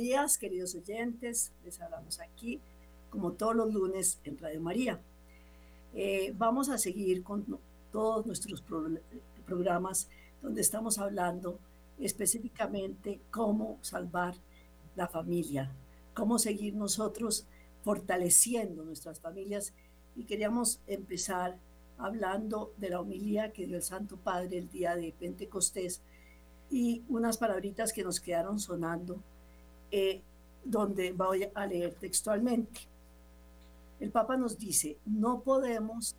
días, queridos oyentes. Les hablamos aquí, como todos los lunes, en Radio María. Eh, vamos a seguir con todos nuestros programas donde estamos hablando específicamente cómo salvar la familia, cómo seguir nosotros fortaleciendo nuestras familias. Y queríamos empezar hablando de la homilía que dio el Santo Padre el día de Pentecostés y unas palabritas que nos quedaron sonando eh, donde voy a leer textualmente. El Papa nos dice, no podemos,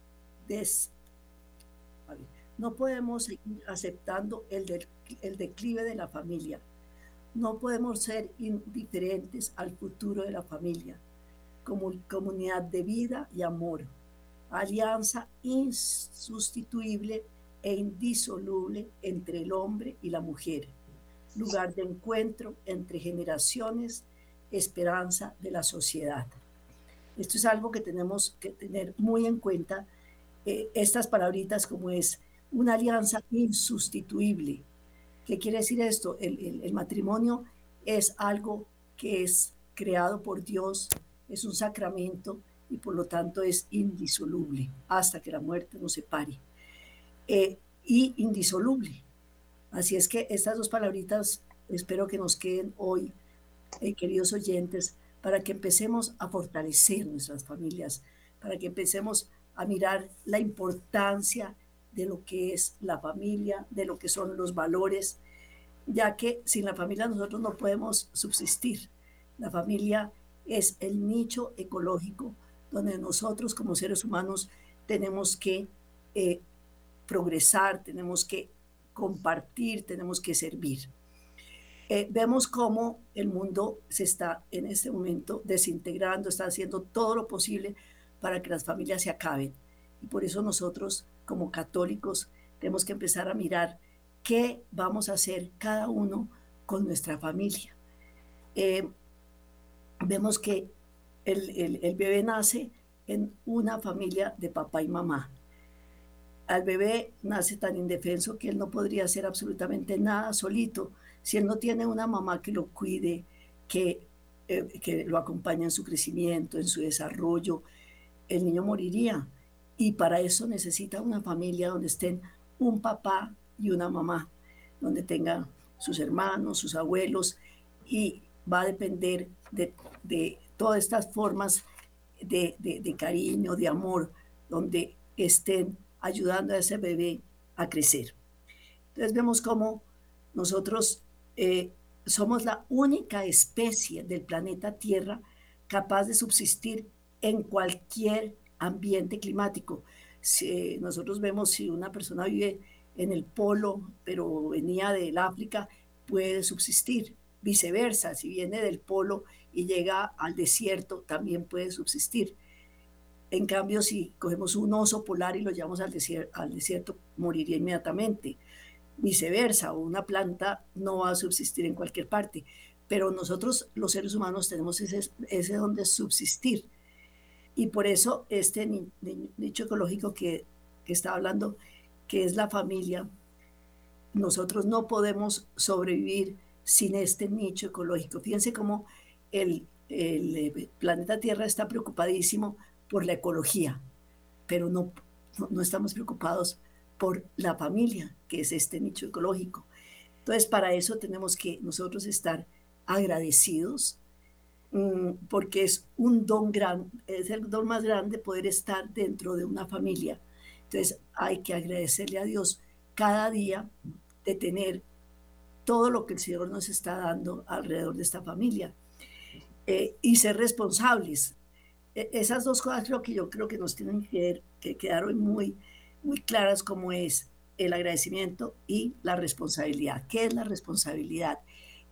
no podemos seguir aceptando el, el declive de la familia. No podemos ser indiferentes al futuro de la familia como comunidad de vida y amor, alianza insustituible e indisoluble entre el hombre y la mujer lugar de encuentro entre generaciones, esperanza de la sociedad. Esto es algo que tenemos que tener muy en cuenta, eh, estas palabritas como es una alianza insustituible. ¿Qué quiere decir esto? El, el matrimonio es algo que es creado por Dios, es un sacramento y por lo tanto es indisoluble hasta que la muerte nos separe. Eh, y indisoluble, Así es que estas dos palabritas espero que nos queden hoy, eh, queridos oyentes, para que empecemos a fortalecer nuestras familias, para que empecemos a mirar la importancia de lo que es la familia, de lo que son los valores, ya que sin la familia nosotros no podemos subsistir. La familia es el nicho ecológico donde nosotros como seres humanos tenemos que eh, progresar, tenemos que compartir, tenemos que servir. Eh, vemos cómo el mundo se está en este momento desintegrando, está haciendo todo lo posible para que las familias se acaben. Y por eso nosotros como católicos tenemos que empezar a mirar qué vamos a hacer cada uno con nuestra familia. Eh, vemos que el, el bebé nace en una familia de papá y mamá al bebé nace tan indefenso que él no podría hacer absolutamente nada solito. Si él no tiene una mamá que lo cuide, que, eh, que lo acompañe en su crecimiento, en su desarrollo, el niño moriría. Y para eso necesita una familia donde estén un papá y una mamá, donde tenga sus hermanos, sus abuelos, y va a depender de, todas estas formas de, de cariño, de amor, donde estén ayudando a ese bebé a crecer. Entonces vemos cómo nosotros eh, somos la única especie del planeta Tierra capaz de subsistir en cualquier ambiente climático. Si nosotros vemos si una persona vive en el polo, pero venía del África, puede subsistir. Viceversa, si viene del polo y llega al desierto, también puede subsistir. En cambio, si cogemos un oso polar y lo llevamos al, desierto, moriría inmediatamente. Viceversa, una planta no va a subsistir en cualquier parte, pero nosotros los seres humanos tenemos ese, ese subsistir. Y por eso este nicho ecológico que, está hablando, que es la familia, nosotros no podemos sobrevivir sin este nicho ecológico. Fíjense cómo el, el planeta Tierra está preocupadísimo por la ecología, pero no, no estamos preocupados por la familia, que es este nicho ecológico. Entonces, para eso tenemos que nosotros estar agradecidos, mm, porque es un don grande, es el don más grande poder estar dentro de una familia. Entonces, hay que agradecerle a Dios cada día de tener todo lo que el Señor nos está dando alrededor de esta familia eh, y ser responsables esas dos cosas creo que yo creo que nos tienen que, que quedar muy, muy claras como es el agradecimiento y la responsabilidad. ¿Qué es la responsabilidad?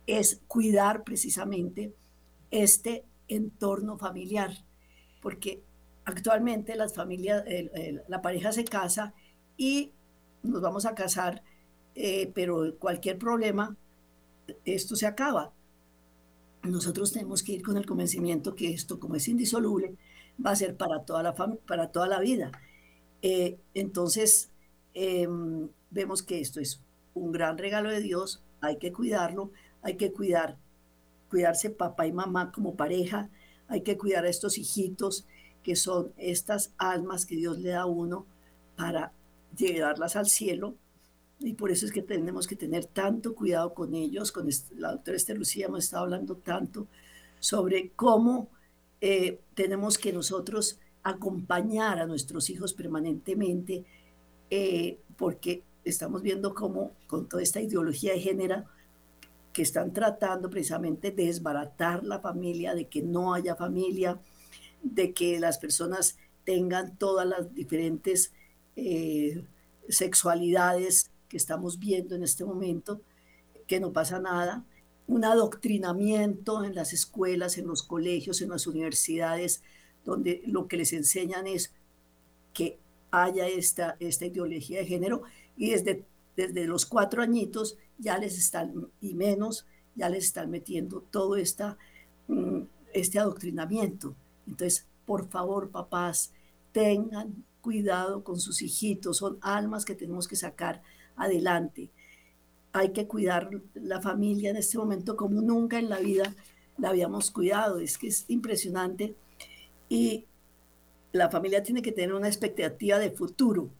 es cuidar precisamente este entorno familiar, porque actualmente las familias, la pareja se casa y nos vamos a casar, eh, pero cualquier problema, esto se acaba. Nosotros tenemos que ir con el convencimiento que esto, como es indisoluble, va a ser para toda la, para toda la vida. Eh, entonces, em, vemos que esto es un gran regalo de Dios, hay que cuidarlo, hay que cuidar, cuidarse papá y mamá como pareja, hay que cuidar a estos hijitos que son estas almas que Dios le da a uno para llevarlas al cielo. Y por eso es que tenemos que tener tanto cuidado con ellos. Con la doctora Esther Lucía hemos estado hablando tanto sobre cómo eh, tenemos que nosotros acompañar a nuestros hijos permanentemente, eh, porque estamos viendo cómo con toda esta ideología de género que están tratando precisamente de desbaratar la familia, de que no haya familia, de que las personas tengan todas las diferentes eh, sexualidades que estamos viendo en este momento, que no pasa nada, un adoctrinamiento en las escuelas, en los colegios, en las universidades, donde lo que les enseñan es que haya esta, esta ideología de género y desde, desde los cuatro añitos ya les están, y menos, ya les están metiendo todo esta, mm, este adoctrinamiento. Entonces, por favor, papás, tengan cuidado con sus hijitos, son almas que tenemos que sacar adelante hay que cuidar la familia en este momento como nunca en la vida la habíamos cuidado. Es que es impresionante. Y la familia tiene que tener una expectativa de futuro,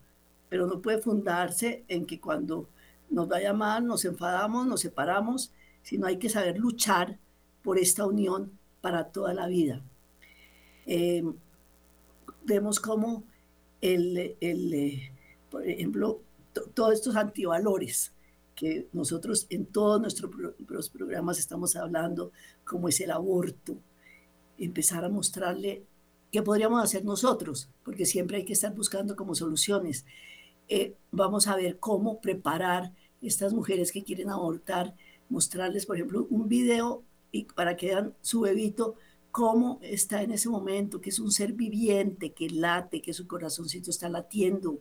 pero no puede fundarse en que cuando nos vaya mal, nos enfadamos, nos separamos, sino hay que saber luchar por esta unión para toda la vida. Em, vemos como, el, el eh, por ejemplo, todos estos antivalores, que nosotros en todos nuestros programas estamos hablando, como es el aborto, empezar a mostrarle qué podríamos hacer nosotros, porque siempre hay que estar buscando como soluciones. Eh, vamos a ver cómo preparar estas mujeres que quieren abortar, mostrarles, por ejemplo, un video y para que vean su bebito cómo está en ese momento, que es un ser viviente, que late, que su corazoncito está latiendo,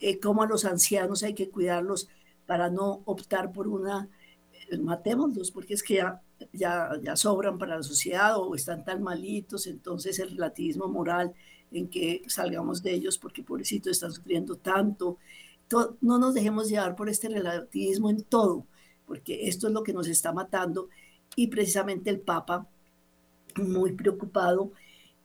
eh, cómo a los ancianos hay que cuidarlos para no optar por una, eh, matémoslos, porque es que ya, ya, ya sobran para la sociedad o están tan malitos, entonces el relativismo moral en que salgamos de ellos porque pobrecitos están sufriendo tanto. no nos dejemos llevar por este relativismo en todo, porque esto es lo que nos está matando y precisamente el Papa, muy preocupado,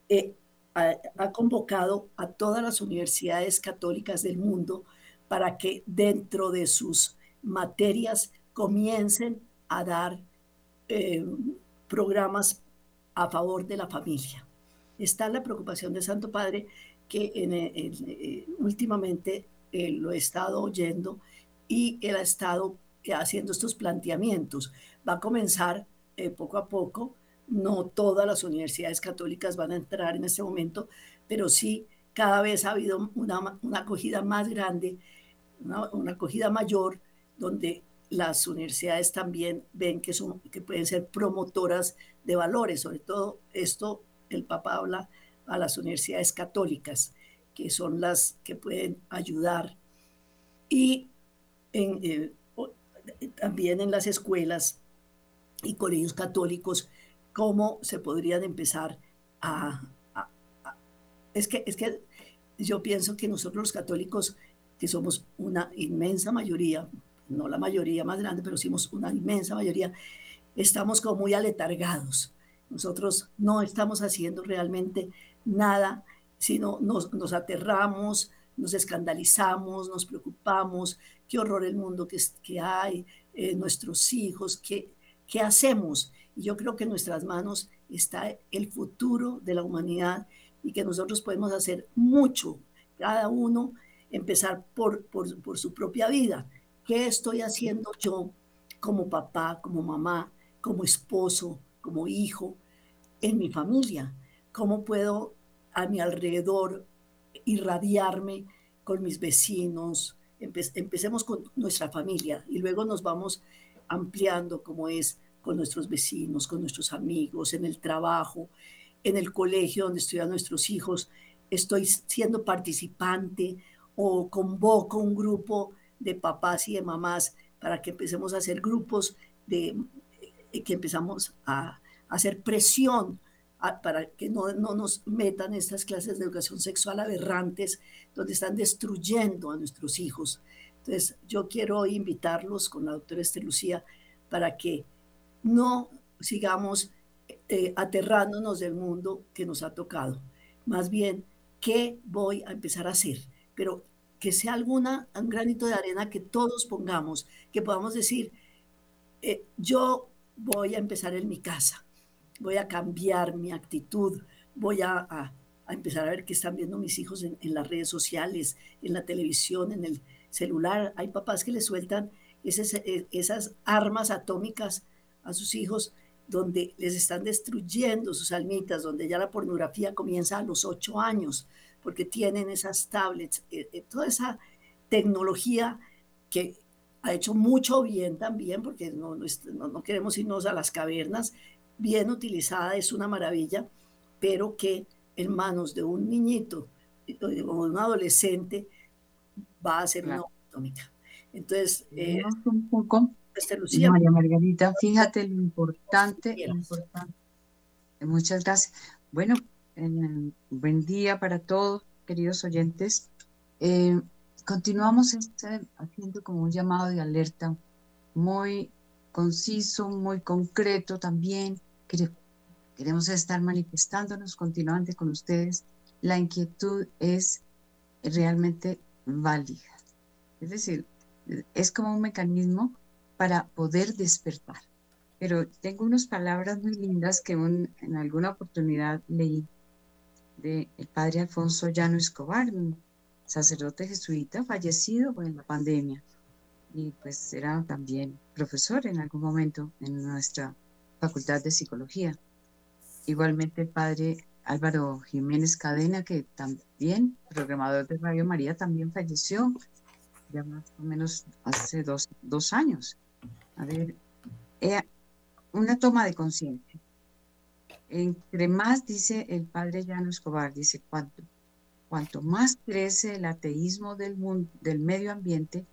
eh, ha, convocado a todas las universidades católicas del mundo para que dentro de sus materias comiencen a dar eh, programas a favor de la familia. Está la preocupación del Santo Padre que eh, últimamente eh, lo he estado oyendo y él ha estado haciendo estos planteamientos. Va a comenzar poco a poco, no todas las universidades católicas van a entrar en este momento, pero sí cada vez ha habido una, una acogida más grande una, acogida mayor donde las universidades también ven que, son, que pueden ser promotoras de valores, sobre todo esto el Papa habla a las universidades católicas, que son las que pueden ayudar. Y eh, también en las escuelas y colegios católicos, cómo se podrían empezar a... es, que, es que yo pienso que nosotros los católicos que somos una inmensa mayoría, no la mayoría más grande, pero somos una inmensa mayoría, estamos como muy aletargados. Nosotros no estamos haciendo realmente nada, sino nos, nos aterramos, nos escandalizamos, nos preocupamos, qué horror el mundo que, que hay, eh, nuestros hijos, qué, qué hacemos. Yo creo que en nuestras manos está el futuro de la humanidad y que nosotros podemos hacer mucho, cada uno empezar por, por, su propia vida. ¿Qué estoy haciendo yo como papá, como mamá, como esposo, como hijo, en mi familia? ¿Cómo puedo a mi alrededor irradiarme con mis vecinos? empecemos con nuestra familia y luego nos vamos ampliando como es con nuestros vecinos, con nuestros amigos, en el trabajo, en el colegio donde estudian nuestros hijos, estoy siendo participante o convoco un grupo de papás y de mamás para que empecemos a hacer grupos de eh, que empezamos a, hacer presión para que no, no, nos metan estas clases de educación sexual aberrantes donde están destruyendo a nuestros hijos. Entonces, yo quiero invitarlos con la doctora Estelucía para que no sigamos eh, aterrándonos del mundo que nos ha tocado. Más bien, ¿qué voy a empezar a hacer? Pero que sea alguna, un granito de arena que todos pongamos, que podamos decir, eh, yo voy a empezar en mi casa, voy a cambiar mi actitud, voy a, empezar a ver qué están viendo mis hijos en, las redes sociales, en la televisión, en el celular. Hay papás que le sueltan esas, eh, esas armas atómicas a sus hijos donde les están destruyendo sus almitas, donde ya la pornografía comienza a los ocho años, porque tienen esas tablets, eh, eh, toda esa tecnología que ha hecho mucho bien también, porque no, no, queremos irnos a las cavernas, bien utilizada es una maravilla, pero que en manos de un niñito o de un adolescente va a ser una atómica. Entonces, eh, un poco María Margarita, fíjate lo importante, importante. Muchas gracias. Bueno, eh, buen día para todos, queridos oyentes. Eh, continuamos este, haciendo como un llamado de alerta muy conciso, muy concreto también. Queremos estar manifestándonos continuamente con ustedes. La inquietud es realmente válida. Es decir, es como un mecanismo para poder despertar. Pero tengo unas palabras muy lindas que en alguna oportunidad leí del el padre Alfonso Llano Escobar, un sacerdote jesuita fallecido en la pandemia. Y pues era también profesor en algún momento en nuestra facultad de psicología. Igualmente el padre Álvaro Jiménez Cadena, que también, programador de Radio María, también falleció ya más o menos hace dos, dos años. A ver, eh, una toma de conciencia. Entre más, dice el padre Llano Escobar, dice, cuanto, cuanto más crece el ateísmo del, mundo, del medio ambiente,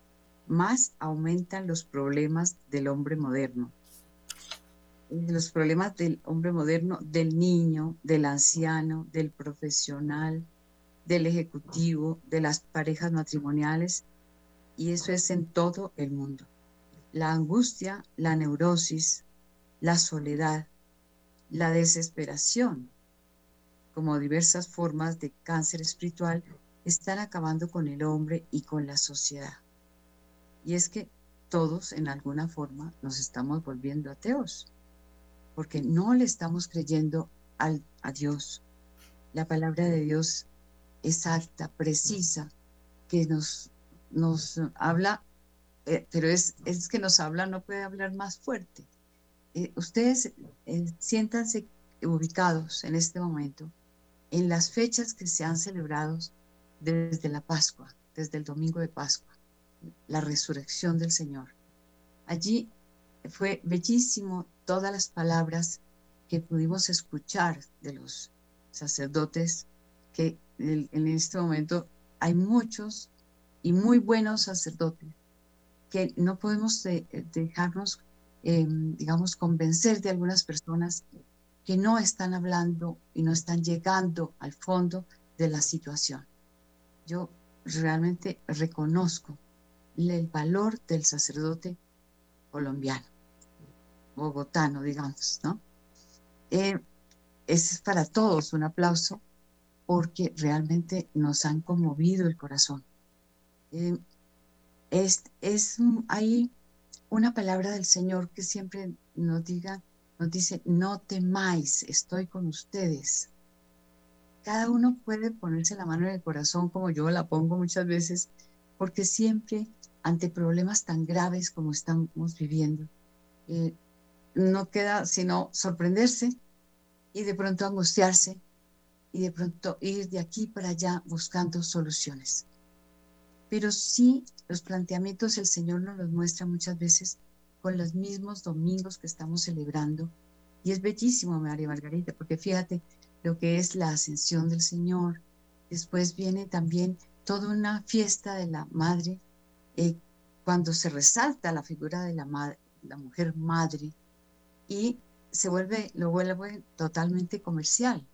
más aumentan los problemas del hombre moderno. Los problemas del hombre moderno, del niño, del anciano, del profesional, del ejecutivo, de las parejas matrimoniales, y eso es en todo el mundo la angustia, la neurosis, la soledad, la desesperación, como diversas formas de cáncer espiritual, están acabando con el hombre y con la sociedad. Y es que todos en alguna forma nos estamos volviendo ateos, porque no le estamos creyendo a Dios. La palabra de Dios exacta, precisa, que nos, nos habla eh, pero es, es que nos habla, no puede hablar más fuerte. Eh, ustedes eh, siéntanse ubicados en este momento en las fechas que se han celebrado desde la Pascua, desde el domingo de Pascua, la resurrección del Señor. Allí fue bellísimo todas las palabras que pudimos escuchar de los sacerdotes, que en este momento hay muchos y muy buenos sacerdotes que no podemos dejarnos, em, digamos, convencer de algunas personas que no están hablando y no están llegando al fondo de la situación. Yo realmente reconozco el valor del sacerdote colombiano, bogotano, digamos, ¿no? Eh, es para todos un aplauso porque realmente nos han conmovido el corazón. Eh, es, es hay una palabra del Señor que siempre nos diga, nos dice, no temáis, estoy con ustedes. Cada uno puede ponerse la mano en el corazón como yo la pongo muchas veces, porque siempre ante problemas tan graves como estamos viviendo, eh, no queda sino sorprenderse y de pronto angustiarse y de pronto ir de aquí para allá buscando soluciones pero sí los planteamientos el Señor nos los muestra muchas veces con los mismos domingos que estamos celebrando. Y es bellísimo, María Margarita, porque fíjate lo que es la ascensión del Señor. Después viene también toda una fiesta de la madre, eh, cuando se resalta la figura de la, la mujer madre y se vuelve, lo vuelve totalmente comercial.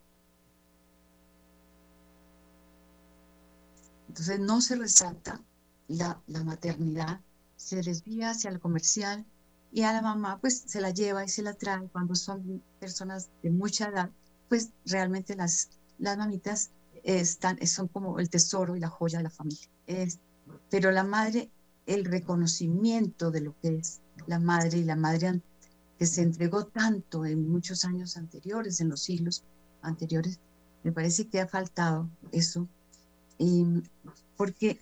Entonces no se resalta la, maternidad, se desvía hacia lo comercial y a la mamá pues se la lleva y se la trae cuando son personas de mucha edad, pues realmente las, mamitas están, son como el tesoro y la joya de la familia. Pero la madre, el reconocimiento de lo que es la madre y la madre que se entregó tanto en muchos años anteriores, en los siglos anteriores, me parece que ha faltado eso, y, porque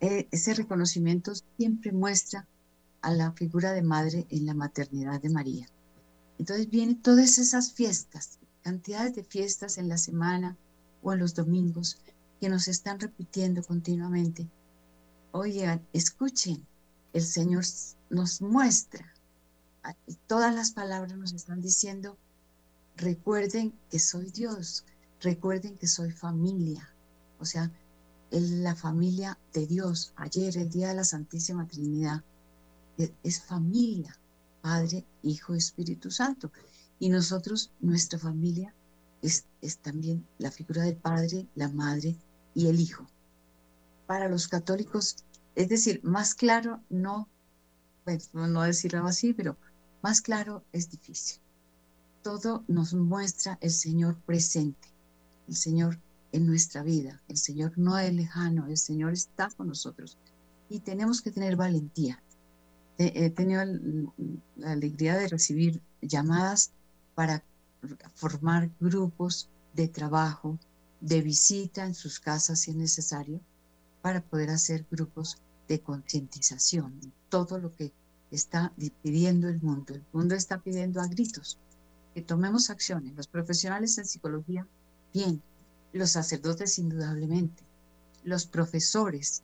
eh, ese reconocimiento siempre muestra a la figura de madre en la maternidad de María. Entonces vienen todas esas fiestas, cantidades de fiestas en la semana o en los domingos que nos están repitiendo continuamente. Oigan, escuchen, el Señor nos muestra, todas las palabras nos están diciendo, recuerden que soy Dios, recuerden que soy familia, o sea, la familia de Dios. Ayer, el día de la Santísima Trinidad, es familia, Padre, Hijo, Espíritu Santo. Y nosotros, nuestra familia, es, es también la figura del Padre, la Madre y el Hijo. Para los católicos, es decir, más claro, no, bueno, no decirlo así, pero más claro es difícil. Todo nos muestra el Señor presente, el Señor en nuestra vida. El Señor no es lejano, el Señor está con nosotros. Y tenemos que tener valentía, he tenido la alegría de recibir llamadas para formar grupos de trabajo, de visita en sus casas si es necesario, para poder hacer grupos de concientización. Todo lo que está pidiendo el mundo. El mundo está pidiendo a gritos que tomemos acciones. Los profesionales en psicología, bien. Los sacerdotes, indudablemente. Los profesores,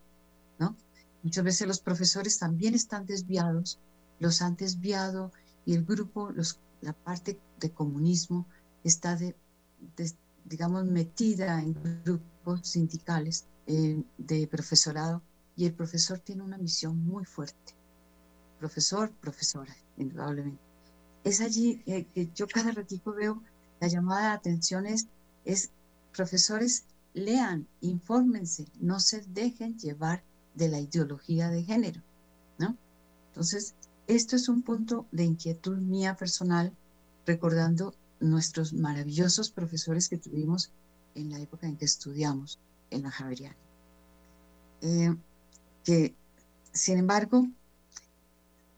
¿no? Muchas veces los profesores también están desviados, los han desviado y el grupo, los, la parte de comunismo está, de, digamos, metida en grupos sindicales eh, de profesorado y el profesor tiene una misión muy fuerte. Profesor, profesora, indudablemente. Es allí que yo cada ratito veo la llamada de atención es profesores, lean, infórmense, no se dejen llevar de la ideología de género, ¿no? Entonces, esto es un punto de inquietud mía personal, recordando nuestros maravillosos profesores que tuvimos en la época en que estudiamos en la Javeriana. Eh, que, sin embargo,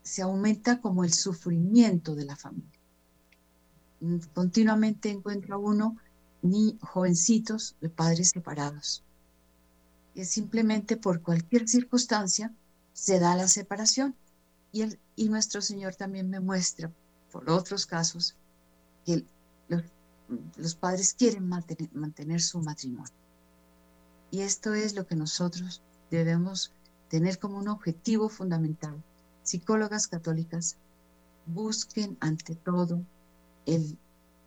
se aumenta como el sufrimiento de la familia. Continuamente encuentra uno ni jovencitos de padres separados, simplemente por cualquier circunstancia se da la separación. Y, el, y nuestro Señor también me muestra, por otros casos, que los, padres quieren mantener, mantener su matrimonio. Y esto es lo que nosotros debemos tener como un objetivo fundamental. Psicólogas católicas busquen ante todo el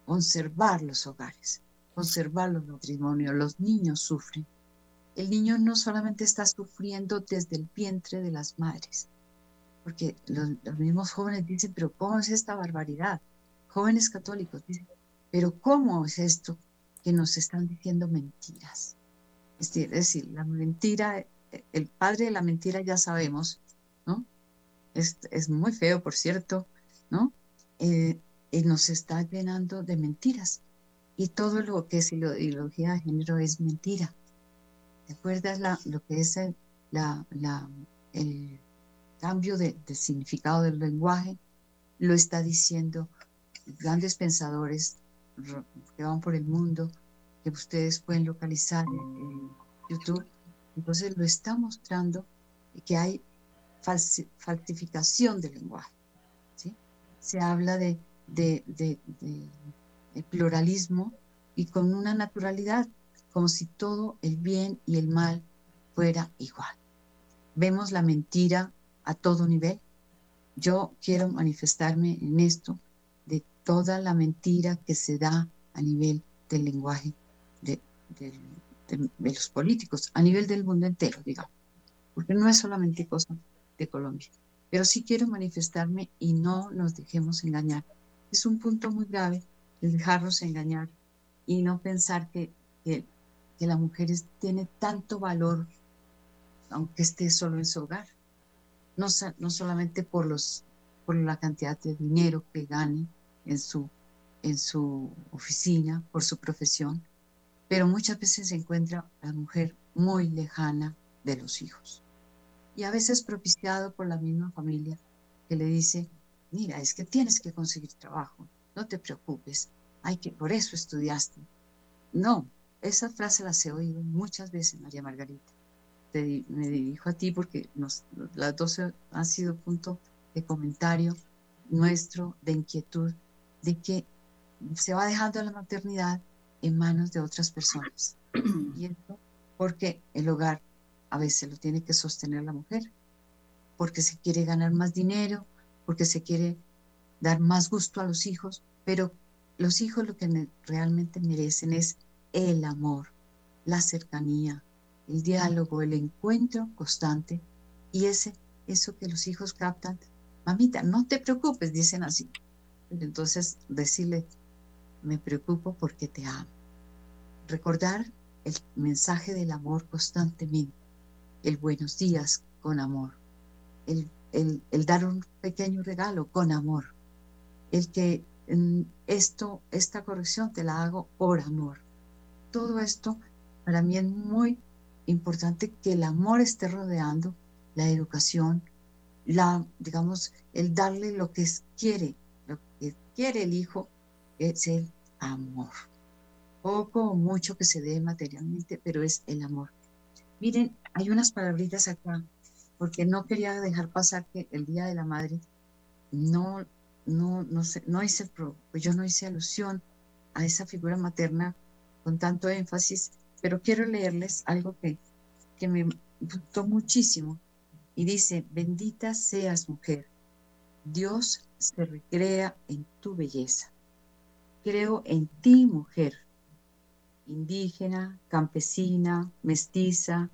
conservar los hogares, conservar los matrimonios. Los niños sufren el niño no solamente está sufriendo desde el vientre de las madres, porque los, mismos jóvenes dicen, pero ¿cómo es esta barbaridad? Jóvenes católicos dicen, pero ¿cómo es esto que nos están diciendo mentiras? Es decir, la mentira, el padre de la mentira ya sabemos, ¿no? Es, muy feo, por cierto, ¿no? Eh, y nos está llenando de mentiras. Y todo lo que es ideología de género es mentira. ¿Te acuerdas la, lo que es el, la, el cambio de, significado del lenguaje? Lo está diciendo grandes pensadores que van por el mundo, que ustedes pueden localizar en, YouTube. Entonces lo está mostrando que hay falsificación del lenguaje. ¿sí? Se habla de, de, de, de, pluralismo y con una naturalidad como si todo el bien y el mal fuera igual. Vemos la mentira a todo nivel, yo quiero manifestarme en esto de toda la mentira que se da a nivel del lenguaje de, los políticos, a nivel del mundo entero, digamos, porque no es solamente cosa de Colombia. Pero sí quiero manifestarme y no nos dejemos engañar. Es un punto muy grave el dejarnos engañar y no pensar que, que, la mujer tiene tanto valor, aunque esté solo en su hogar. No, no solamente por, los, por la cantidad de dinero que gane en su, en su oficina, por su profesión, pero muchas veces se encuentra la mujer muy lejana de los hijos. Y a veces propiciado por la misma familia que le dice, mira, es que tienes que conseguir trabajo, no te preocupes, hay que, por eso estudiaste. No, esa frase la he oído muchas veces, María Margarita. me dirijo a ti porque nos, las dos han sido punto de comentario nuestro, de inquietud, de que se va dejando la maternidad en manos de otras personas. Y esto porque el hogar a veces lo tiene que sostener la mujer, porque se quiere ganar más dinero, porque se quiere dar más gusto a los hijos, pero los hijos lo que realmente merecen es el amor, la cercanía, el diálogo, el encuentro constante y ese, eso que los hijos captan. Mamita, no te preocupes, dicen así. Entonces decirle, me preocupo porque te amo. Recordar el mensaje del amor constantemente, el buenos días con amor, el, el dar un pequeño regalo con amor, el que esto, esta corrección te la hago por amor. Todo esto para mí es muy importante que el amor esté rodeando la educación, la, digamos, el darle lo que quiere, lo que quiere el hijo es el amor. Poco o mucho que se dé materialmente, pero es el amor. Miren, hay unas palabritas acá, porque no quería dejar pasar que el Día de la Madre no no, no, sé, no hice, pues yo no hice alusión a esa figura materna con tanto énfasis, pero quiero leerles algo que, que me gustó muchísimo. Y dice, bendita seas mujer, Dios se recrea en tu belleza. Creo en ti, mujer, indígena, campesina, mestiza,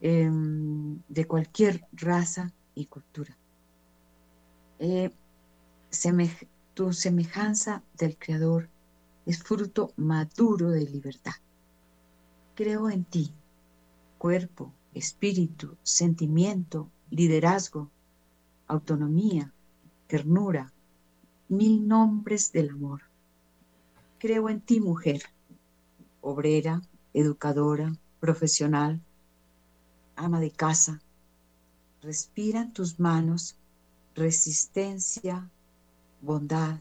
em, de cualquier raza y cultura. Eh, tu semejanza del Creador es fruto maduro de libertad. Creo en ti, cuerpo, espíritu, sentimiento, liderazgo, autonomía, ternura, mil nombres del amor. Creo en ti, mujer, obrera, educadora, profesional, ama de casa. Respira en tus manos resistencia, bondad,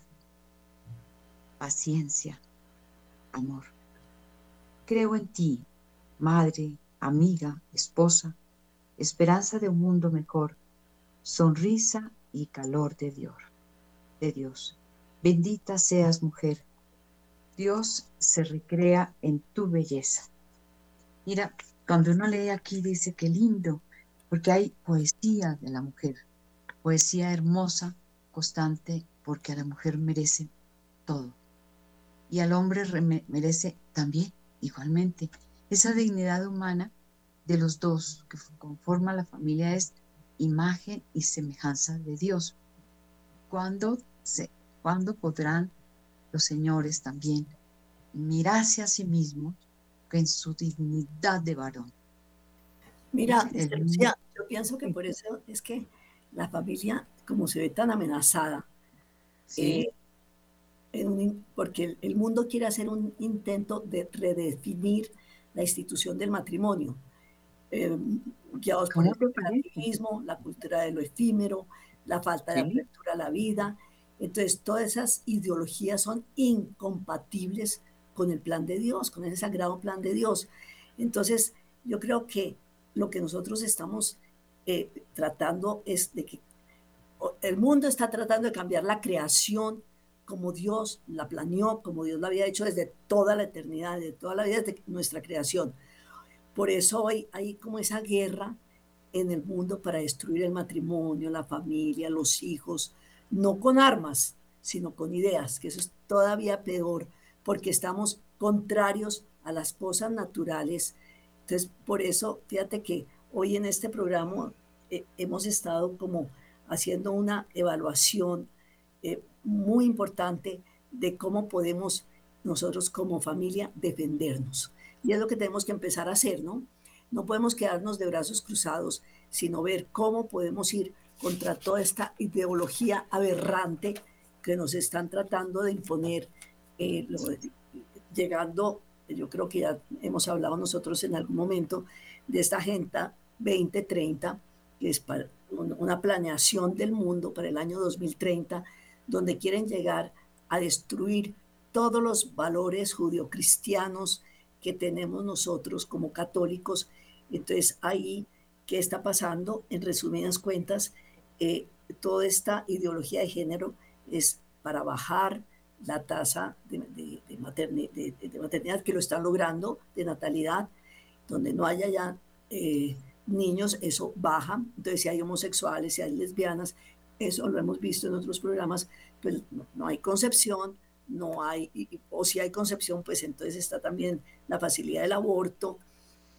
paciencia, amor. Creo en ti, madre, amiga, esposa, esperanza de un mundo mejor, sonrisa y calor de Dios. De Dios. Bendita seas mujer. Dios se recrea en tu belleza. Mira, cuando uno lee aquí dice que lindo, porque hay poesía de la mujer, poesía hermosa, constante porque a la mujer merece todo. Y al hombre merece también, igualmente, esa dignidad humana de los dos que conforman la familia es imagen y semejanza de Dios. ¿Cuándo, se, ¿Cuándo podrán los señores también mirarse a sí mismos en su dignidad de varón? Mira, yo pienso que por eso es que la familia, como se ve tan amenazada, eh, porque el, mundo quiere hacer un intento de redefinir la institución del matrimonio, eh, guiados por el relativismo, la cultura de lo efímero, la falta de apertura a la vida. Entonces, todas esas ideologías son incompatibles con el plan de Dios, con ese sagrado plan de Dios. Entonces, yo creo que lo que nosotros estamos eh, tratando es de que el mundo está tratando de cambiar la creación como Dios la planeó, como Dios la había hecho desde toda la eternidad, desde toda la vida, desde nuestra creación. Por eso hoy hay como esa guerra en el mundo para destruir el matrimonio, la familia, los hijos, no con armas, sino con ideas, que eso es todavía peor, porque estamos contrarios a las cosas naturales. Entonces, por eso, fíjate que hoy en este programa eh, hemos estado como haciendo una evaluación eh, muy importante de cómo podemos nosotros como familia defendernos. Y es lo que tenemos que empezar a hacer, ¿no? No podemos quedarnos de brazos cruzados, sino ver cómo podemos ir contra toda esta ideología aberrante que nos están tratando de imponer, eh, llegando, yo creo que ya hemos hablado nosotros en algún momento, de esta Agenda 2030, que es para una planeación del mundo para el año 2030, donde quieren llegar a destruir todos los valores judio-cristianos que tenemos nosotros como católicos. Entonces ahí, ¿qué está pasando? En resumidas cuentas, eh, toda esta ideología de género es para bajar la tasa de, maternidad, que lo están logrando, de natalidad, donde no haya ya eh, niños, eso baja. Entonces, si hay homosexuales, si hay lesbianas, eso lo hemos visto en otros programas, pues no, hay concepción, no hay, o si hay concepción, pues entonces está también la facilidad del aborto.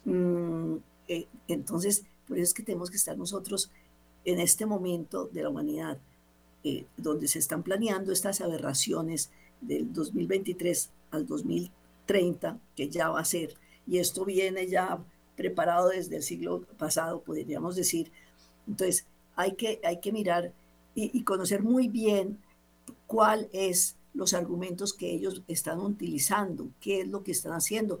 Mm, eh, entonces, por eso es que tenemos que estar nosotros en este momento de la humanidad, eh, donde se están planeando estas aberraciones del 2023 al 2030, que ya va a ser, y esto viene ya preparado desde el siglo pasado, podríamos decir. Entonces, hay que, hay que mirar y, conocer muy bien cuál es los argumentos que ellos están utilizando, qué es lo que están haciendo.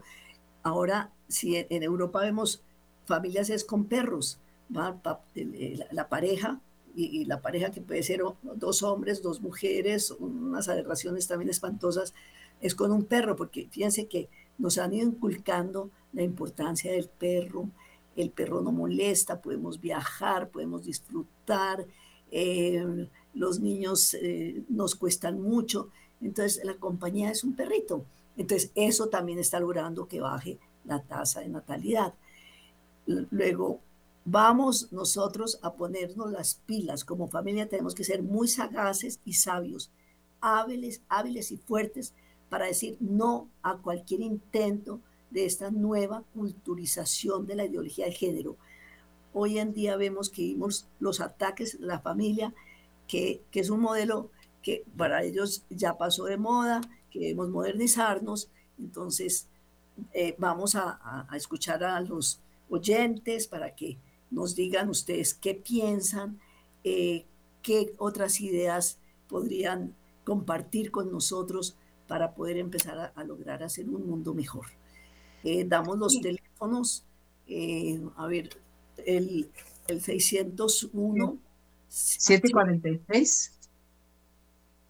Ahora, si en Europa vemos familias es con perros, la, pareja y, la pareja que puede ser dos hombres, dos mujeres, unas aberraciones también espantosas, es con un perro, porque fíjense que nos han ido inculcando la importancia del perro, el perro no molesta, podemos viajar, podemos disfrutar, eh, los niños eh, nos cuestan mucho, entonces la compañía es un perrito. Entonces eso también está logrando que baje la tasa de natalidad. Luego, vamos nosotros a ponernos las pilas. Como familia tenemos que ser muy sagaces y sabios, hábiles, hábiles y fuertes para decir no a cualquier intento de esta nueva culturización de la ideología de género. Hoy en día vemos que vimos los ataques a la familia, que, es un modelo que para ellos ya pasó de moda, que debemos modernizarnos. Entonces, eh, vamos a, escuchar a los oyentes para que nos digan ustedes qué piensan, eh, qué otras ideas podrían compartir con nosotros para poder empezar a, lograr hacer un mundo mejor. Eh, damos los teléfonos, a ver, el, el 601 746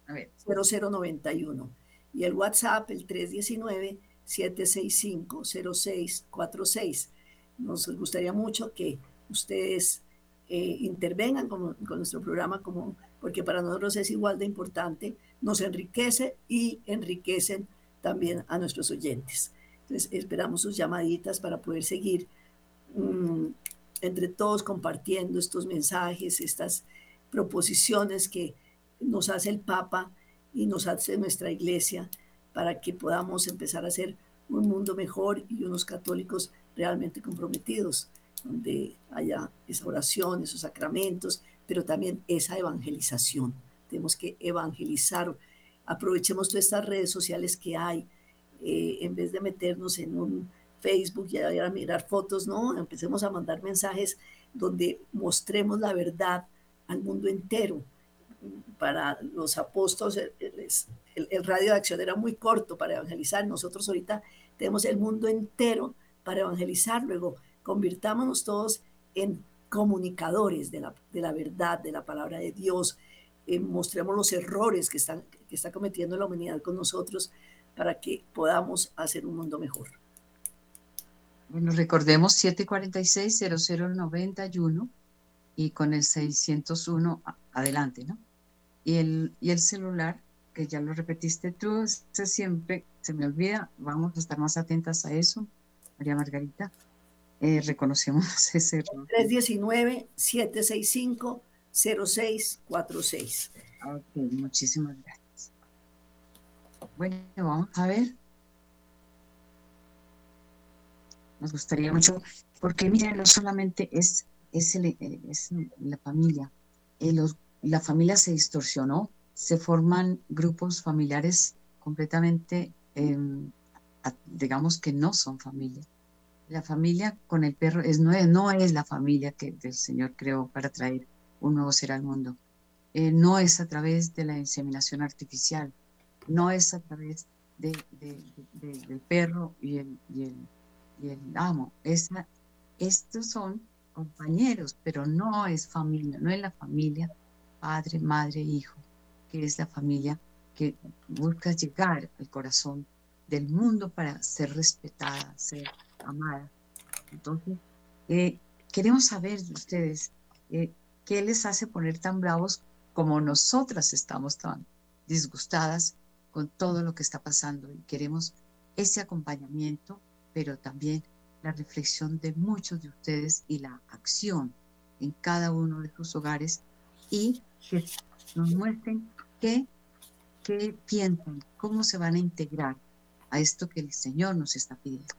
a ver. 0091 y el WhatsApp el 319 765 0646. Nos gustaría mucho que ustedes eh, intervengan con, con, nuestro programa como porque para nosotros es igual de importante, nos enriquece y enriquecen también a nuestros oyentes. Entonces esperamos sus llamaditas para poder seguir mm, entre todos compartiendo estos mensajes, estas proposiciones que nos hace el Papa y nos hace nuestra iglesia para que podamos empezar a hacer un mundo mejor y unos católicos realmente comprometidos, donde haya esa oración, esos sacramentos, pero también esa evangelización. Tenemos que evangelizar. Aprovechemos todas estas redes sociales que hay, eh, en vez de meternos en un Facebook y a, mirar fotos, no, empecemos a mandar mensajes donde mostremos la verdad al mundo entero. Para los apóstoles, el, radio de acción era muy corto para evangelizar. Nosotros ahorita tenemos el mundo entero para evangelizar. Luego, convirtámonos todos en comunicadores de la, de la verdad, de la palabra de Dios. Eh, mostremos los errores que, están, que está cometiendo la humanidad con nosotros para que podamos hacer un mundo mejor. Bueno, recordemos 746-0091 y con el 601 adelante, ¿no? Y el, y el celular, que ya lo repetiste tú, se siempre se me olvida, vamos a estar más atentas a eso, María Margarita. eh, reconocemos ese error. 319-765-0646. Ok, muchísimas gracias. Bueno, vamos a ver. Nos gustaría mucho, porque miren, no solamente es, es, la familia, eh, la familia se distorsionó, se forman grupos familiares completamente, em, digamos que no son familia. La familia con el perro es, no, es, no es la familia que el Señor creó para traer un nuevo ser al mundo. Eh, no es a través de la inseminación artificial, no es a través de, del perro y el, y amo. estos son compañeros, pero no es familia, no es la familia padre, madre, hijo, que es la familia que busca llegar al corazón del mundo para ser respetada, ser amada. Entonces, eh, queremos saber de ustedes eh, qué les hace poner tan bravos como nosotras estamos tan disgustadas con todo lo que está pasando y queremos ese acompañamiento, pero también la reflexión de muchos de ustedes y la acción en cada uno de sus hogares y que nos muestren qué, qué piensan, cómo se van a integrar a esto que el Señor nos está pidiendo.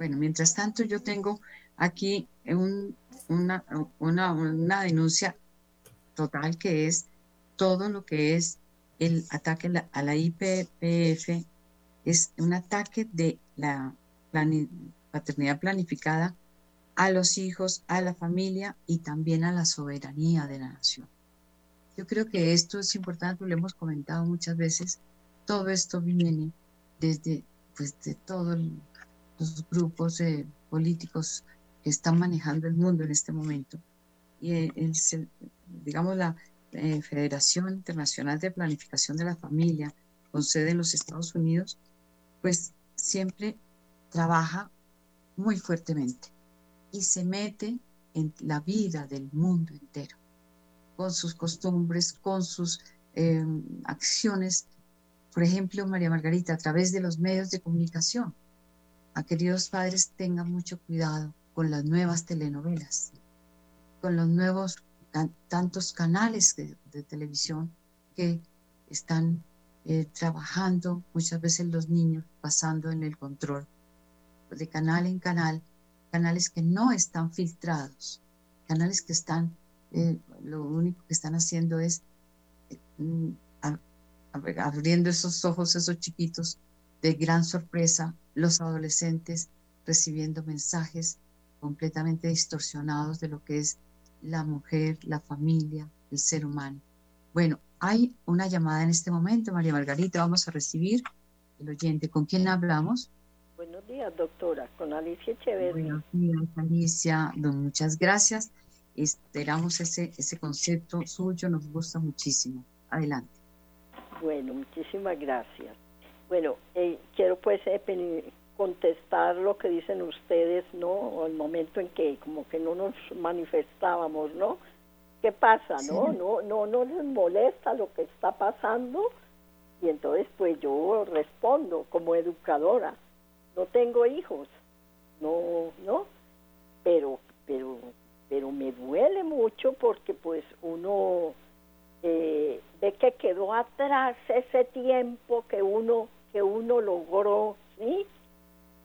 Bueno, mientras tanto yo tengo aquí una, una, denuncia total que es todo lo que es el ataque a la IPPF, es un ataque de la paternidad planificada a los hijos, a la familia y también a la soberanía de la nación. Yo creo que esto es importante, lo hemos comentado muchas veces, todo esto viene desde pues, de todos los grupos eh, políticos que están manejando el mundo en este momento. Y eh, digamos, la eh, Federación Internacional de Planificación de la Familia, con sede en los Estados Unidos, pues siempre trabaja muy fuertemente y se mete en la vida del mundo entero, con sus costumbres, con sus em, acciones. Por ejemplo, María Margarita, a través de los medios de comunicación. A queridos padres, tengan mucho cuidado con las nuevas telenovelas, con los nuevos tantos canales de, televisión que están eh, trabajando, muchas veces los niños pasando en el control de canal en canal, canales que no están filtrados, canales que están, eh, lo único que están haciendo es mm, abriendo esos ojos, esos chiquitos, de gran sorpresa, los adolescentes recibiendo mensajes completamente distorsionados de lo que es la mujer, la familia, el ser humano. Bueno, hay una llamada en este momento, María Margarita, vamos a recibir el oyente. ¿Con quién hablamos? Buenos días, doctora, con Alicia Echeverría. Buenos días, Alicia. Muchas gracias. Esperamos ese, ese concepto suyo, nos gusta muchísimo. Adelante. Bueno, muchísimas gracias. Bueno, eh, quiero pues eh, contestar lo que dicen ustedes, ¿no? El momento en que como que no nos manifestábamos, ¿no? ¿Qué pasa, no? No, no, no les molesta lo que está pasando y entonces pues yo respondo como educadora, no tengo hijos, no, no, pero, pero, pero me duele mucho porque pues uno eh, ve que quedó atrás ese tiempo que uno que uno logró, ¿sí?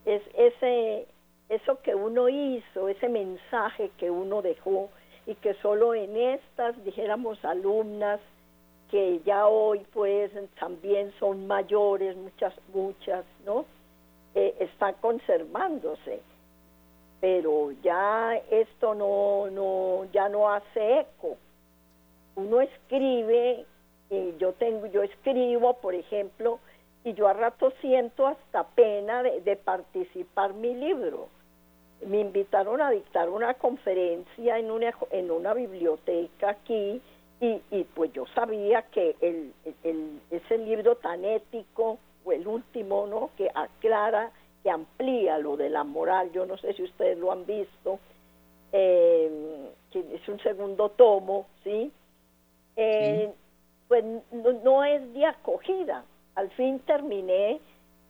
es ese eso que uno hizo, ese mensaje que uno dejó y que solo en estas, dijéramos, alumnas que ya hoy pues también son mayores, muchas, muchas, ¿no? Eh, están conservándose. Pero ya esto no, no, ya no hace eco. Uno escribe, eh, yo tengo, yo escribo, por ejemplo, y yo a rato siento hasta pena de, participar mi libro. Me invitaron a dictar una conferencia en una, en una biblioteca aquí y, y pues yo sabía que el, el, ese libro tan ético, o el último, ¿no? Que aclara, que amplía lo de la moral, yo no sé si ustedes lo han visto, eh, que es un segundo tomo, ¿sí? Eh, pues no, no es de acogida, al fin terminé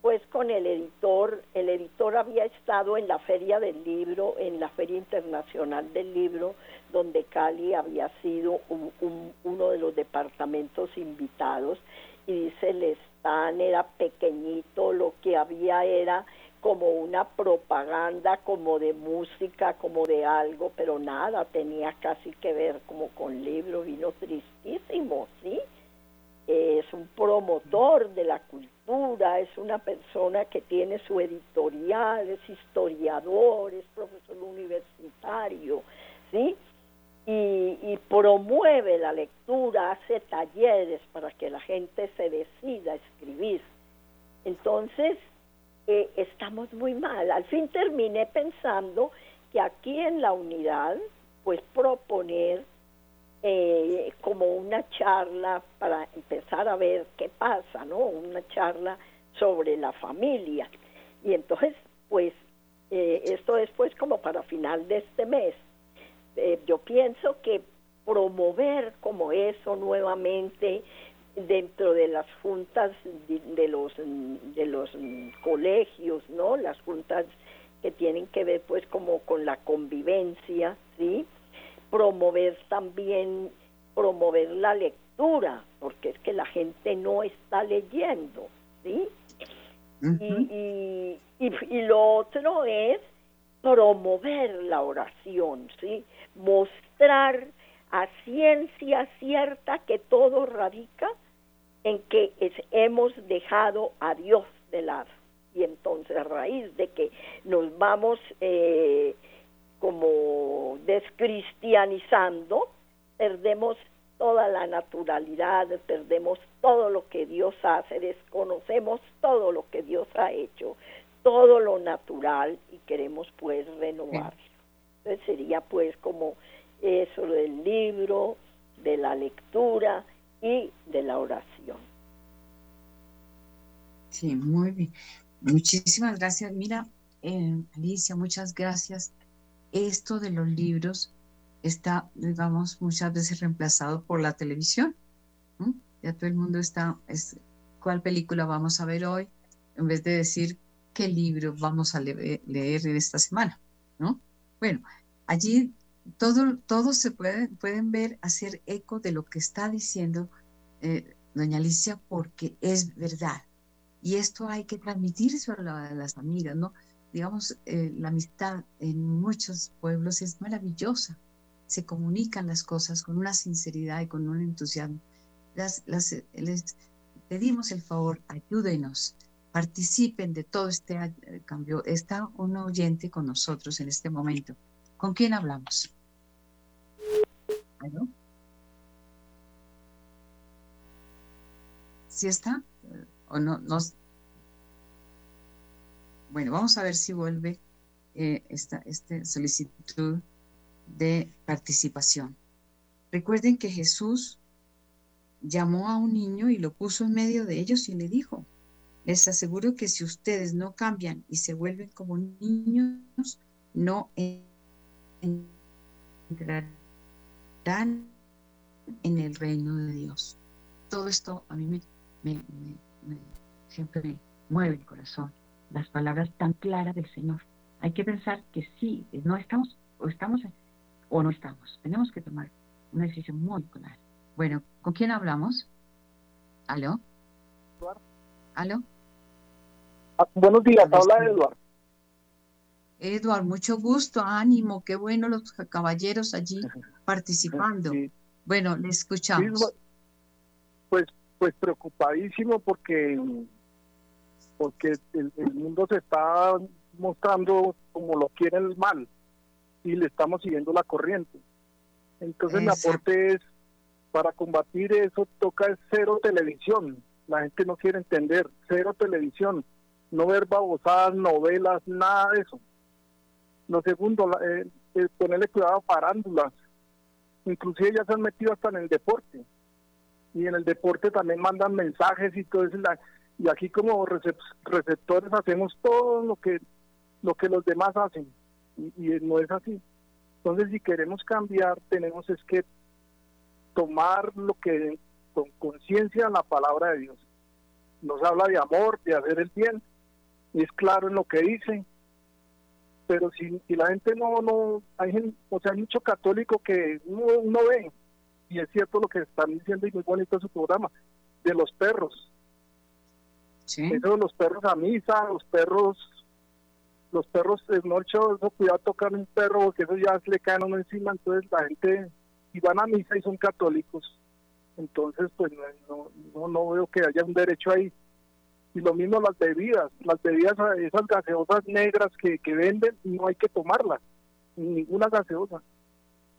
pues con el editor, el editor había estado en la feria del libro, en la feria internacional del libro, donde Cali había sido uno de los departamentos invitados y dice el stand era pequeñito, lo que había era como una propaganda, como de música, como de algo, pero nada, tenía casi que ver como con libro, vino tristísimo, ¿sí? Es un promotor de la cultura, es una persona que tiene su editorial, es historiador, es profesor universitario, ¿sí? Y, promueve la lectura, hace talleres para que la gente se decida a escribir. Entonces, eh, estamos muy mal. Al fin terminé pensando que aquí en la unidad, pues proponer eh, como una charla para empezar a ver qué pasa, ¿no? Una charla sobre la familia. Y entonces, pues, eh, esto es pues como para final de este mes. yo pienso que promover como eso nuevamente dentro de las juntas de, los de los colegios, ¿no? Las juntas que tienen que ver pues como con la convivencia, ¿sí? Promover también promover la lectura, porque es que la gente no está leyendo, ¿sí? y, y, y, lo otro es promover la oración, ¿sí? Mostrar a ciencia cierta que todo radica en que hemos dejado a Dios de lado. Y entonces a raíz de que nos vamos eh, como descristianizando, perdemos toda la naturalidad, perdemos todo lo que Dios hace, desconocemos todo lo que Dios ha hecho, todo lo natural y queremos pues renovar. Entonces sería pues como eso del libro, de la lectura, y de la oración. Sí, muy bien. Muchísimas gracias. Mira, eh, Alicia, muchas gracias. Esto de los libros está, digamos, muchas veces reemplazado por la televisión. Ya todo el mundo está, es, ¿cuál película vamos a ver hoy? En vez de decir qué libro vamos a leer en esta semana, ¿no? Bueno, allí todo, todos se pueden, ver, hacer eco de lo que está diciendo eh, doña Alicia, porque es verdad. Y esto hay que transmitirse a, las amigas, ¿no? Digamos, eh, la amistad en muchos pueblos es maravillosa. Se comunican las cosas con una sinceridad y con un entusiasmo. Las, les pedimos el favor, ayúdenos, participen de todo este eh, cambio. Está un oyente con nosotros en este momento. ¿Con quién hablamos? ¿Sí está? ¿O no? Bueno, vamos a ver si vuelve eh, esta, solicitud de participación. Recuerden que Jesús llamó a un niño y lo puso en medio de ellos y le dijo, les aseguro que si ustedes no cambian y se vuelven como niños, no entrarán en el reino de Dios. Todo esto a mí me, siempre me mueve el corazón. Las palabras tan claras del Señor. Hay que pensar que sí, no estamos, o estamos, o no estamos. Tenemos que tomar una decisión muy clara. Bueno, ¿con quién hablamos? ¿Aló? ¿Aló? Ah, buenos días, habla Eduardo. Eduard, mucho gusto, ánimo, qué bueno los caballeros allí participando. Bueno, le escuchamos. pues, pues preocupadísimo porque, porque el, mundo se está mostrando como lo quiere el mal y le estamos siguiendo la corriente. Entonces mi aporte es, para combatir eso toca cero televisión. La gente no quiere entender, cero televisión, no ver babosadas, novelas, nada de eso lo segundo, eh, eh, ponerle cuidado a parándulas. Inclusive ya se han metido hasta en el deporte. Y en el deporte también mandan mensajes y todo eso. Y aquí como receptores hacemos todo lo que, lo que los demás hacen. Y, no es así. Entonces si queremos cambiar, tenemos es que tomar lo que con conciencia la palabra de Dios. nos habla de amor, de hacer el bien, y es claro en lo que dice. Pero si, la gente no, no, hay, o sea, hay mucho católico que no, ve, y es cierto lo que están diciendo y muy bonito su programa, de los perros. Sí. Eso los perros a misa, los perros, los perros, no hecho eso, cuidado tocar un perro porque eso ya le caen uno encima, entonces la gente, y van a misa y son católicos, entonces pues no, no, no veo que haya un derecho ahí y lo mismo las bebidas, las bebidas, esas gaseosas negras que, que venden, no hay que tomarlas, ninguna gaseosa.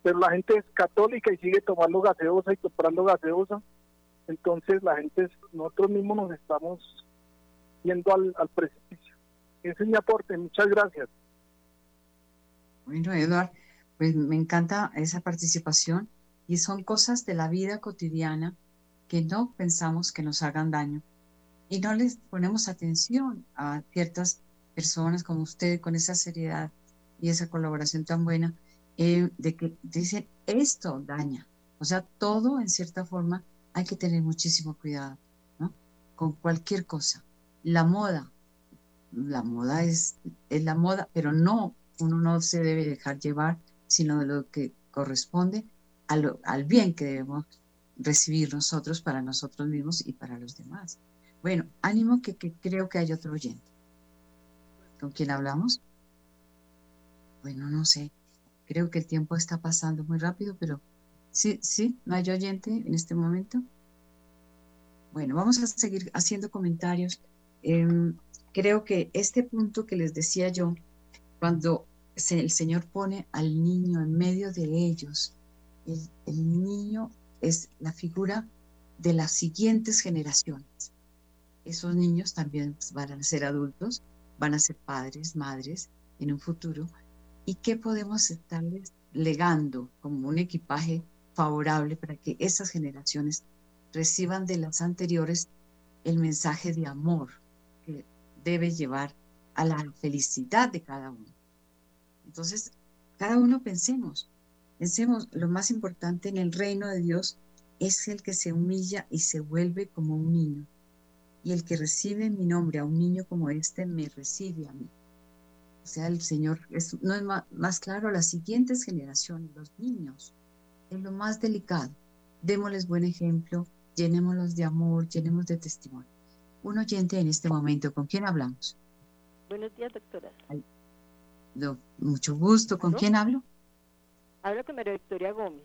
Pero la gente es católica y sigue tomando gaseosa y comprando gaseosa. Entonces la gente, nosotros mismos nos estamos yendo al, al precipicio. Ese es mi aporte, muchas gracias. Bueno, Eduard, pues me encanta esa participación y son cosas de la vida cotidiana que no pensamos que nos hagan daño y no les ponemos atención a ciertas personas como usted con esa seriedad y esa colaboración tan buena, eh, de que dicen esto daña. O sea, todo en cierta forma hay que tener muchísimo cuidado, ¿no? Con cualquier cosa. La moda, la moda es, es la moda, pero no, uno no se debe dejar llevar, sino de lo que corresponde al bien que debemos recibir nosotros para nosotros mismos y para los demás. Bueno, ánimo que, creo que hay otro oyente. ¿Con quién hablamos? Bueno, no sé. Creo que el tiempo está pasando muy rápido, pero sí, sí, no hay oyente en este momento. Bueno, vamos a seguir haciendo comentarios. Em, creo que este punto que les decía yo, cuando el Señor pone al niño en medio de ellos, el niño es la figura de las siguientes generaciones esos niños también pues, van a ser adultos, van a ser padres, madres en un futuro. ¿Y qué podemos estarles legando como un equipaje favorable para que esas generaciones reciban de las anteriores el mensaje de amor debe llevar a la felicidad de cada uno? Entonces, cada uno pensemos, pensemos, lo más importante en el reino de Dios es el que se humilla y se vuelve como un niño y el que recibe mi nombre a un niño como este me recibe a mí. O sea, el Señor no es más, claro, las siguientes generaciones, los niños, es lo más delicado. Démosles buen ejemplo, llenémoslos de amor, llenemos de testimonio. Un oyente en este momento, ¿con quién hablamos? Buenos días, doctora. mucho gusto, ¿con quién hablo? Hablo con María Victoria Gómez.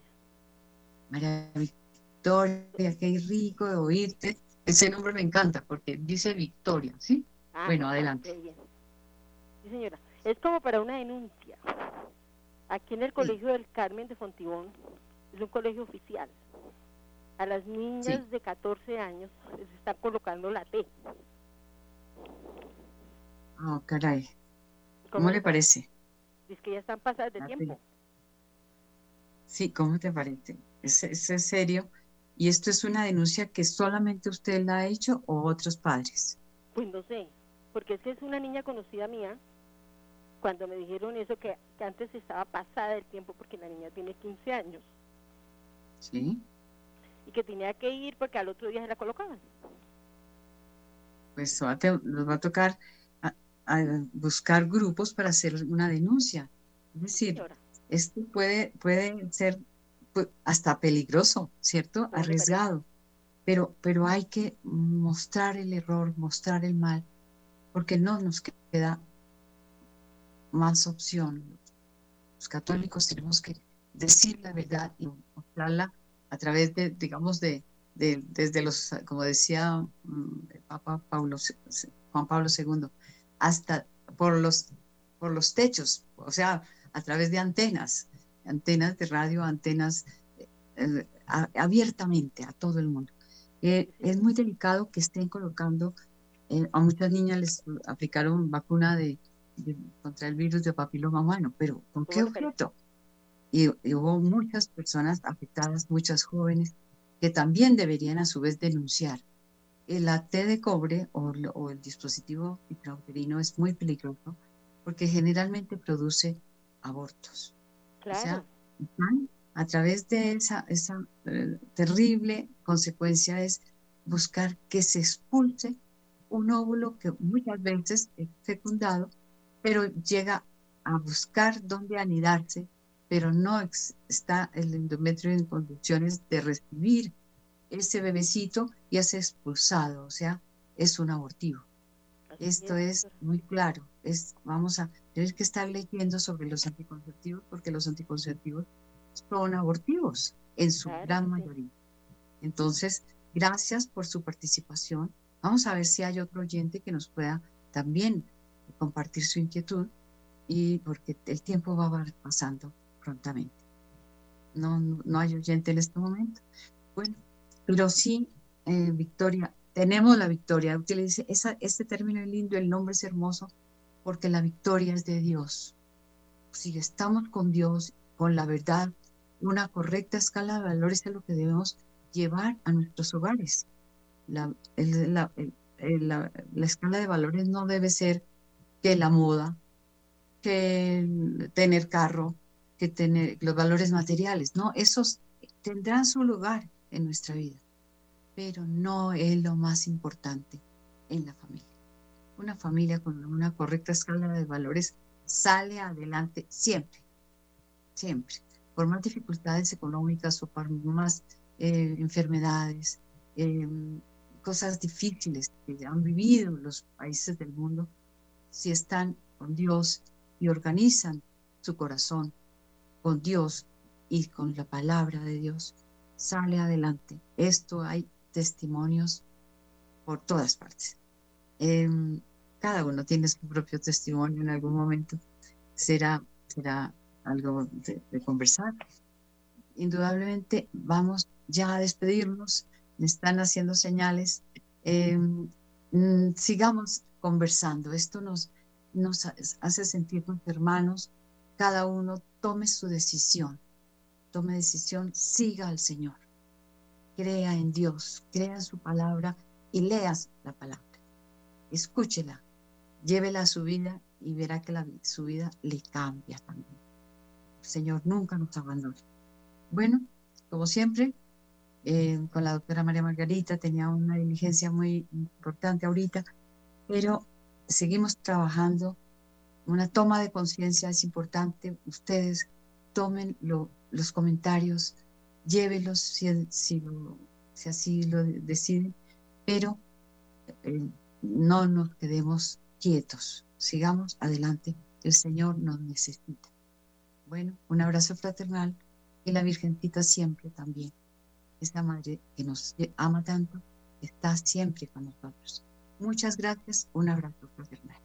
María Victoria, qué rico de oírte. Ese nombre me encanta porque dice Victoria, ¿sí? Ah, bueno, adelante. Sí, señora. Es como para una denuncia. Aquí en el Colegio del Carmen de Fontibón, es un colegio oficial. A las niñas de 14 años les está colocando la T. Oh, caray. ¿Cómo, le parece? Es que ya están pasadas de tiempo. Sí, ¿cómo te parece? ¿Es, es serio? ¿Y esto es una denuncia que solamente usted la ha hecho o otros padres? Pues no sé, porque es que es una niña conocida mía. Cuando me dijeron eso, que, antes estaba pasada el tiempo porque la niña tiene 15 años. Sí. Y que tenía que ir porque al otro día se la colocaban. Pues nos va a tocar buscar grupos para hacer una denuncia. Es decir, esto puede, puede ser pues, hasta peligroso, ¿cierto? Arriesgado. Pero, pero hay que mostrar el error, mostrar el mal, porque no nos queda más opción. Los católicos tenemos que decir la verdad y mostrarla a través de, digamos, de, de desde los, como decía mm, el Papa Paulo, Juan Pablo II, hasta por los, por los techos, o sea, a través de antenas, antenas de radio, antenas eh, abiertamente a todo el mundo. Eh, es muy delicado que estén colocando, eh, a muchas niñas les aplicaron vacuna de, contra el virus de papiloma humano, pero ¿con qué objeto? Y, hubo muchas personas afectadas, muchas jóvenes, que también deberían a su vez denunciar. El T de cobre o, o el dispositivo intrauterino es muy peligroso porque generalmente produce abortos. O sea, a través de esa, esa eh, terrible consecuencia es buscar que se expulse un óvulo que muchas veces es fecundado, pero llega a buscar dónde anidarse, pero no está el endometrio en condiciones de recibir ese bebecito y es expulsado, o sea, es un abortivo. Esto es muy claro. Es, vamos a tener que estar leyendo sobre los anticonceptivos porque los anticonceptivos son abortivos en su gran mayoría. Entonces, gracias por su participación. Vamos a ver si hay otro oyente que nos pueda también compartir su inquietud y porque el tiempo va pasando prontamente. No, no, hay oyente en este momento. Bueno, pero sí, eh, Victoria, tenemos la victoria. Utilice esa, este término es lindo, el nombre es hermoso, porque la victoria es de Dios. Si estamos con Dios, con la verdad, una correcta escala de valores es lo que debemos llevar a nuestros hogares. La, la, la, escala de valores no debe ser que la moda, que tener carro, que tener los valores materiales, no, esos tendrán su lugar en nuestra vida pero no es lo más importante en la familia. Una familia con una correcta escala de valores sale adelante siempre, siempre, por más dificultades económicas o por más eh, enfermedades, em, cosas difíciles que han vivido los países del mundo, si están con Dios y organizan su corazón con Dios y con la palabra de Dios, sale adelante. Esto hay testimonios por todas partes. Em, cada uno tiene su propio testimonio en algún momento. Será, será algo de, conversar. Indudablemente vamos ya a despedirnos. Me están haciendo señales. Em, mm, sigamos conversando. Esto nos, nos hace sentirnos hermanos. Cada uno tome su decisión. Tome decisión, siga al Señor crea en Dios, crea en su palabra y leas la palabra. Escúchela, llévela a su vida y verá que su vida le cambia también. Señor nunca nos abandona. Bueno, como siempre, eh, con la doctora María Margarita tenía una diligencia muy importante ahorita, pero seguimos trabajando. Una toma de conciencia es importante. Ustedes tomen los comentarios llévelos si, si, así lo deciden, pero eh, no nos quedemos quietos, sigamos adelante, el Señor nos necesita. Bueno, un abrazo fraternal y la Virgencita siempre también, esta madre que nos ama tanto, está siempre con nosotros. Muchas gracias, un abrazo fraternal.